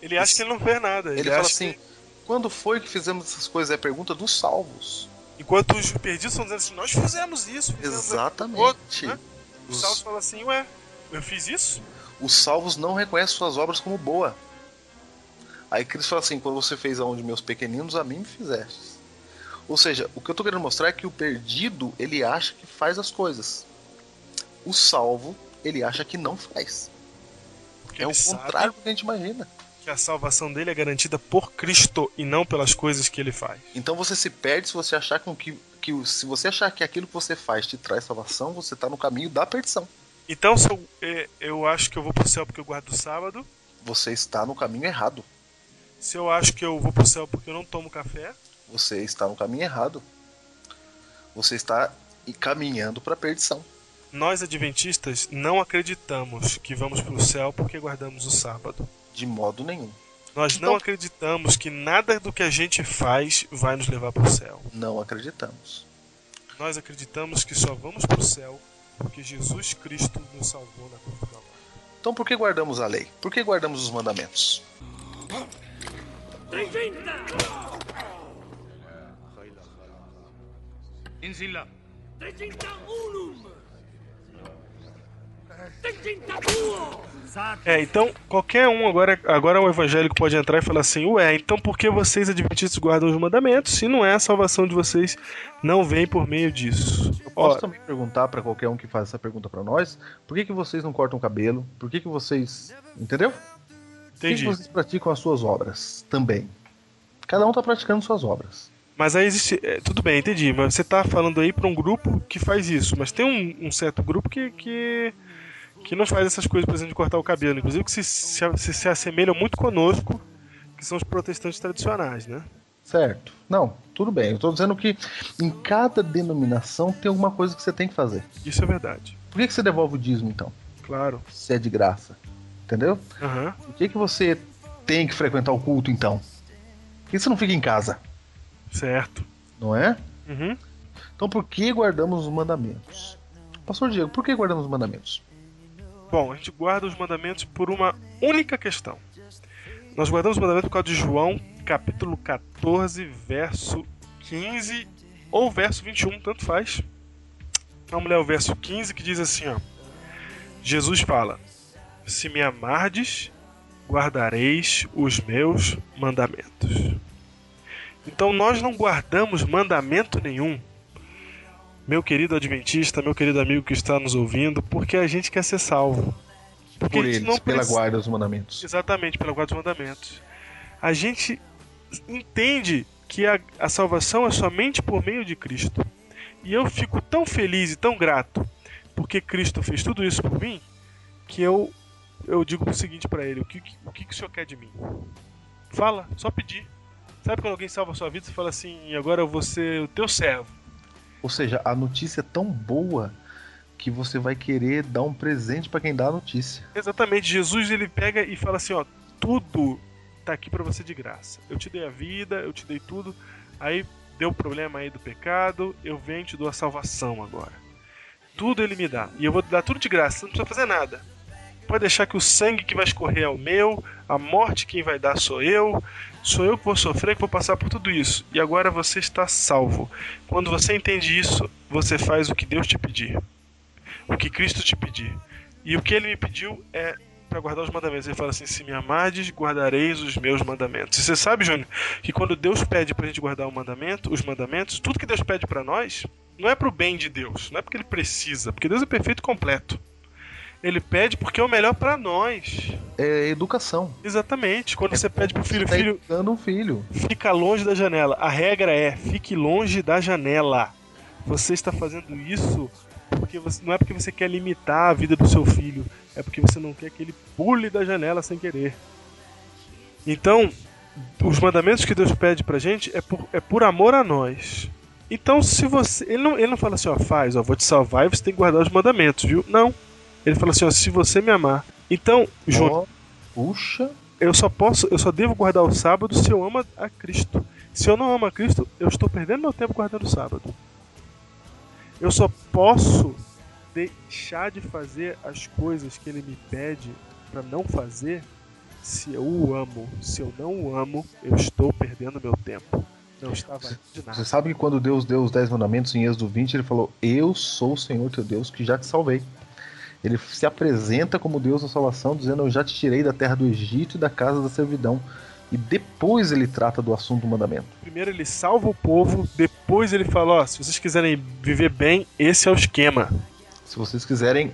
Ele acha que ele não fez nada.
Ele,
Ele,
fala assim:
que,
quando foi que fizemos essas coisas? É a pergunta dos salvos.
enquanto os perdidos estão dizendo assim, nós fizemos isso. Fizemos
Exatamente.
Outro, né? Os
Os-
salvos falam assim, ué, eu fiz isso?
os salvos não reconhecem suas obras como boa. Aí Cristo fala assim: quando você fez aonde meus pequeninos, a mim me fizeste. Ou seja, o que eu tô querendo mostrar é que o perdido ele acha que faz as coisas. O salvo ele acha que não faz.
Porque
É o contrário do que a gente imagina.
que a salvação dele é garantida por Cristo e não pelas coisas que ele faz.
Então você se perde se você achar com que, que se você achar que aquilo que você faz te traz salvação, você tá no caminho da perdição.
Então, se eu, é, eu acho que eu vou pro céu porque eu guardo o sábado,
Você está no caminho errado.
Se eu acho que eu vou pro céu porque eu não tomo café,
Você está no caminho errado. Você está caminhando para a perdição.
nós adventistas não acreditamos que vamos pro céu porque guardamos o sábado.
De modo nenhum.
Nós
Então-
não acreditamos que nada do que a gente faz vai nos levar pro céu.
Não acreditamos.
Nós acreditamos que só vamos pro céu porque Jesus Cristo nos salvou na cruz.
Então por que guardamos a lei? Por que guardamos os mandamentos?
300! Trecenta unum! Trecenta duo!
É, então qualquer um agora, agora um evangélico pode entrar e falar assim: Ué, então por que vocês adventistas guardam os mandamentos se não é a salvação de vocês não vem por meio disso?
Eu posso
Ó,
também perguntar pra qualquer um que faz essa pergunta pra nós, por que, que vocês não cortam o cabelo? Por que, que vocês. Entendeu?
Entendi.
que vocês praticam as suas obras também? Cada um tá praticando suas obras.
Mas aí existe. é, tudo bem, entendi. Mas você tá falando aí pra um grupo que faz isso. Mas tem um, um certo grupo que, que. que não faz essas coisas, por exemplo, de cortar o cabelo. Inclusive que se, se, se, se assemelham muito conosco, que são os protestantes tradicionais, né?
Certo. Não, tudo bem. Eu tô dizendo que em cada denominação tem alguma coisa que você tem que fazer.
Isso é verdade.
Por que, que você devolve o dízimo então?
Claro.
Se é de graça. Entendeu?
Aham.
Por que, que você tem que frequentar o culto então? Por que você não fica em casa?
Certo.
Não é?
Uhum.
Então por que guardamos os mandamentos? Pastor Diego, por que guardamos os mandamentos?
Bom, a gente guarda os mandamentos por uma única questão. Nós guardamos os mandamentos por causa de João, capítulo 14, verso 15 ou verso 21, tanto faz. Vamos ler o verso 15 que diz assim, ó. Jesus fala: Se me amardes, guardareis os meus mandamentos. Então nós não guardamos mandamento nenhum, meu querido adventista, meu querido amigo que está nos ouvindo, porque a gente quer ser salvo. Porque
Por eles,
não
pela
precisa-
guarda dos mandamentos.
Exatamente, pela guarda dos mandamentos. A gente entende que a, a salvação é somente por meio de Cristo. E eu fico tão feliz e tão grato porque Cristo fez tudo isso por mim, que eu eu digo o seguinte pra ele: o que, o que, o senhor quer de mim? Fala, só pedir. Sabe quando alguém salva a sua vida, você fala assim: agora eu vou ser o teu servo.
Ou seja, a notícia é tão boa que você vai querer dar um presente pra quem dá a notícia.
Exatamente, Jesus ele pega e fala assim, ó, tudo tá aqui pra você de graça. Eu te dei a vida, eu te dei tudo. Aí deu o problema aí do pecado, eu venho e te dou a salvação agora. Tudo ele me dá. E eu vou te dar tudo de graça, você não precisa fazer nada. Pode deixar que o sangue que vai escorrer é o meu, a morte quem vai dar sou eu, sou eu que vou sofrer, que vou passar por tudo isso. E agora você está salvo. Quando você entende isso, você faz o que Deus te pedir. O que Cristo te pedir. E o que ele me pediu é para guardar os mandamentos. Ele fala assim: Se me amardes, guardareis os meus mandamentos. E você sabe, Júnior, que quando Deus pede pra gente guardar o mandamento, os mandamentos, tudo que Deus pede pra nós, não é pro bem de Deus, não é porque ele precisa, porque Deus é perfeito e completo. Ele pede porque é o melhor pra nós.
É educação.
Exatamente. Quando você pede pro filho,
Você tá
filho,
educando um filho.
fica longe da janela. A regra é: fique longe da janela. Você está fazendo isso porque você, não é porque você quer limitar a vida do seu filho, é porque você não quer que ele pule da janela sem querer. Então, os mandamentos que Deus pede pra gente é por, é por amor a nós. Então, se você. Ele não, ele não fala assim, ó, faz, ó, vou te salvar e você tem que guardar os mandamentos, viu? Não. Ele fala assim, ó, se você me amar. Então, João,
Ó, Puxa,
eu só posso, eu só devo guardar o sábado se eu amo a Cristo. Se eu não amo a Cristo, eu estou perdendo meu tempo guardando o sábado. Eu só posso deixar de fazer as coisas que ele me pede para não fazer se eu o amo. Se eu não o amo, eu estou perdendo meu tempo. Não valendo de
você
nada.
sabe que quando Deus deu os 10 mandamentos em Êxodo 20, ele falou: Eu sou o Senhor teu Deus que já te salvei. Ele se apresenta como Deus da salvação, dizendo: Eu já te tirei da terra do Egito e da casa da servidão. E depois ele trata do assunto do mandamento.
Primeiro ele salva o povo, depois ele fala, ó, se vocês quiserem viver bem, esse é o esquema.
Se vocês quiserem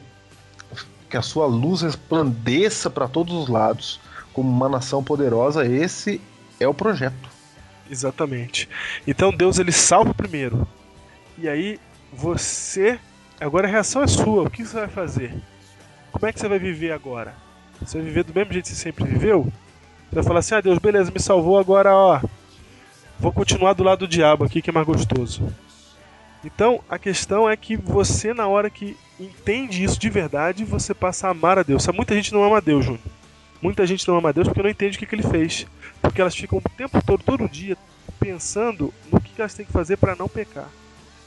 que a sua luz resplandeça para todos os lados, como uma nação poderosa, esse é o projeto.
Exatamente. Então Deus ele salva primeiro. E aí você. Agora a reação é sua. O que você vai fazer? Como é que você vai viver agora? Você vai viver do mesmo jeito que você sempre viveu? Você vai falar assim: ah, Deus, beleza, me salvou, agora ó. Vou continuar do lado do diabo aqui que é mais gostoso. Então a questão é que você, na hora que entende isso de verdade, você passa a amar a Deus. Muita gente não ama a Deus, Júnior. Muita gente não ama a Deus porque não entende o que, que ele fez. Porque elas ficam o tempo todo, todo dia, pensando no que que elas têm que fazer para não pecar.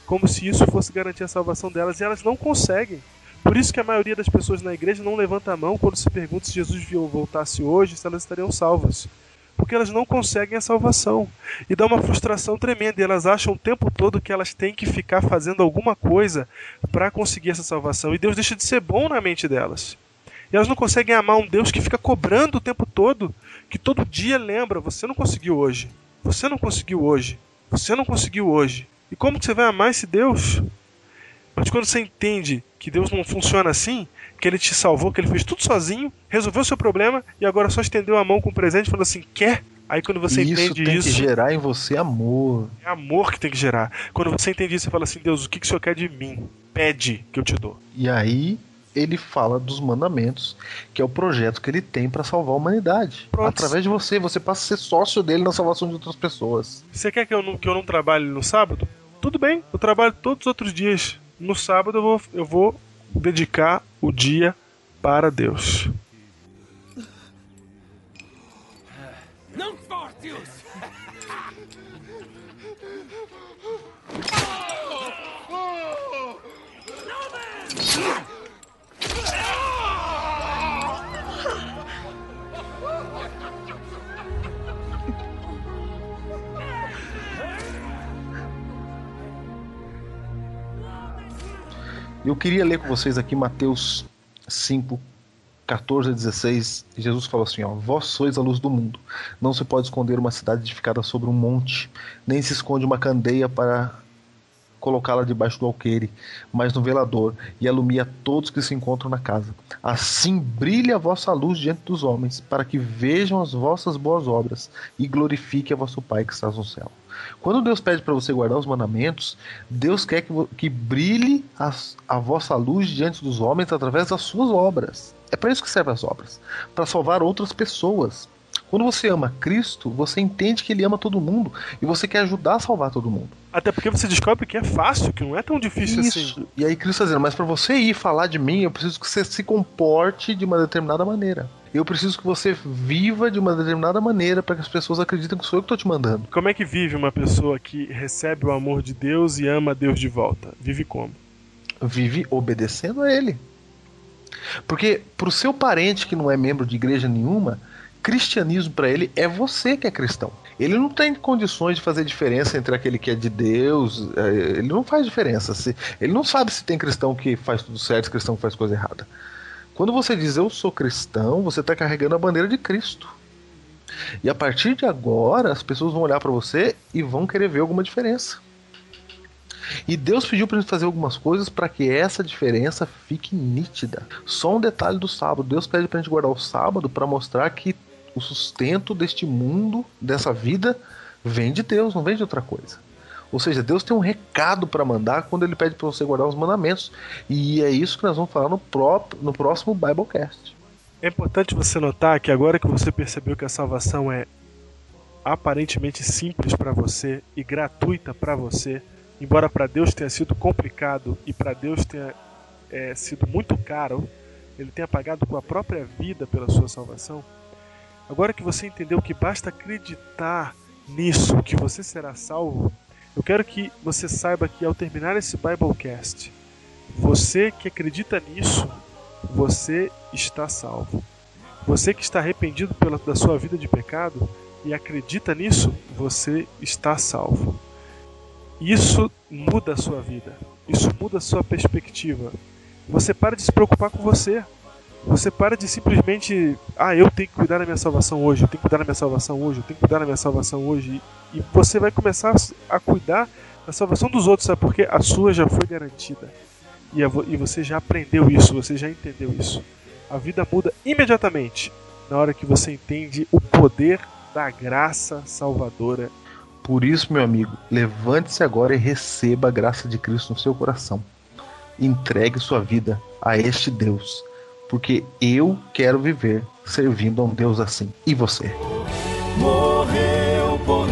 Como se isso fosse garantir a salvação delas. E elas não conseguem. Por isso que a maioria das pessoas na igreja não levanta a mão quando se pergunta se Jesus voltasse hoje, se elas estariam salvas. Porque elas não conseguem a salvação. E dá uma frustração tremenda. E elas acham o tempo todo que elas têm que ficar fazendo alguma coisa para conseguir essa salvação. E Deus deixa de ser bom na mente delas. E elas não conseguem amar um Deus que fica cobrando o tempo todo, que todo dia lembra: você não conseguiu hoje, você não conseguiu hoje, você não conseguiu hoje. E como que você vai amar esse Deus? Mas quando você entende que Deus não funciona assim, que Ele te salvou, que Ele fez tudo sozinho, resolveu o seu problema e agora só estendeu a mão com o presente e falou assim: quer? Aí quando você
isso
entende
tem
isso,
que gerar em você amor.
é amor que tem que gerar. Quando você entende isso, você fala assim: Deus, o que, que o Senhor quer de mim? Pede que eu te dou.
E aí ele fala dos mandamentos, que é o projeto que ele tem para salvar a humanidade.
Pronto.
Através de você, você passa a ser sócio dele na salvação de outras pessoas.
Você quer que eu não, que eu não trabalhe no sábado? Tudo bem, eu trabalho todos os outros dias. No sábado eu vou, eu vou dedicar o dia para Deus.
Non fortius!
Eu queria ler com vocês aqui Mateus 5, 14 a 16. Jesus falou assim: ó, Vós sois a luz do mundo. Não se pode esconder uma cidade edificada sobre um monte, nem se esconde uma candeia para colocá-la debaixo do alqueire, mas no velador, e alumia todos que se encontram na casa. Assim brilhe a vossa luz diante dos homens, para que vejam as vossas boas obras e glorifique a vosso Pai que está no céu. Quando Deus pede para você guardar os mandamentos, Deus quer que, que brilhe as- a vossa luz diante dos homens através das suas obras. É para isso que servem as obras para salvar outras pessoas. Quando você ama Cristo, você entende que Ele ama todo mundo e você quer ajudar a salvar todo mundo.
Até porque você descobre que é fácil, que não é tão difícil assim.
Isso. E aí Cristo está dizendo, mas para você ir falar de mim, eu preciso que você se comporte de uma determinada maneira. Eu preciso que você viva de uma determinada maneira para que as pessoas acreditem que sou eu que estou te mandando.
Como é que vive uma pessoa que recebe o amor de Deus e ama Deus de volta? Vive como?
Vive obedecendo a Ele. Porque pro seu parente que não é membro de igreja nenhuma, cristianismo para ele é você que é cristão. Ele não tem condições de fazer diferença entre aquele que é de Deus. é, Ele não faz diferença. Ele não sabe se tem cristão que faz tudo certo e cristão que faz coisa errada. Quando você diz eu sou cristão, você está carregando a bandeira de Cristo. E a partir de agora, as pessoas vão olhar para você e vão querer ver alguma diferença. E Deus pediu para gente fazer algumas coisas para que essa diferença fique nítida. Só um detalhe do sábado: Deus pede para gente guardar o sábado para mostrar que o sustento deste mundo, dessa vida, vem de Deus, não vem de outra coisa. Ou seja, Deus tem um recado para mandar quando Ele pede para você guardar os mandamentos. E é isso que nós vamos falar no, próprio, no próximo Biblecast.
É importante você notar que agora que você percebeu que a salvação é aparentemente simples para você e gratuita para você, embora para Deus tenha sido complicado e para Deus tenha é, sido muito caro, Ele tenha pagado com a própria vida pela sua salvação. Agora que você entendeu que basta acreditar nisso, que você será salvo, eu quero que você saiba que ao terminar esse Biblecast, você que acredita nisso, você está salvo. Você que está arrependido pela, da sua vida de pecado e acredita nisso, você está salvo. Isso muda a sua vida. Isso muda a sua perspectiva. Você para de se preocupar com você. Você para de simplesmente, ah, eu tenho que cuidar da minha salvação hoje, eu tenho que cuidar da minha salvação hoje, eu tenho que cuidar da minha salvação hoje. E você vai começar a cuidar da salvação dos outros, sabe? Porque a sua já foi garantida. E, e você já aprendeu isso, você já entendeu isso. A vida muda imediatamente na hora que você entende o poder da graça salvadora.
Por isso, meu amigo, levante-se agora e receba a graça de Cristo no seu coração. Entregue sua vida a este Deus, porque eu quero viver servindo a um Deus assim. E você?
morreu por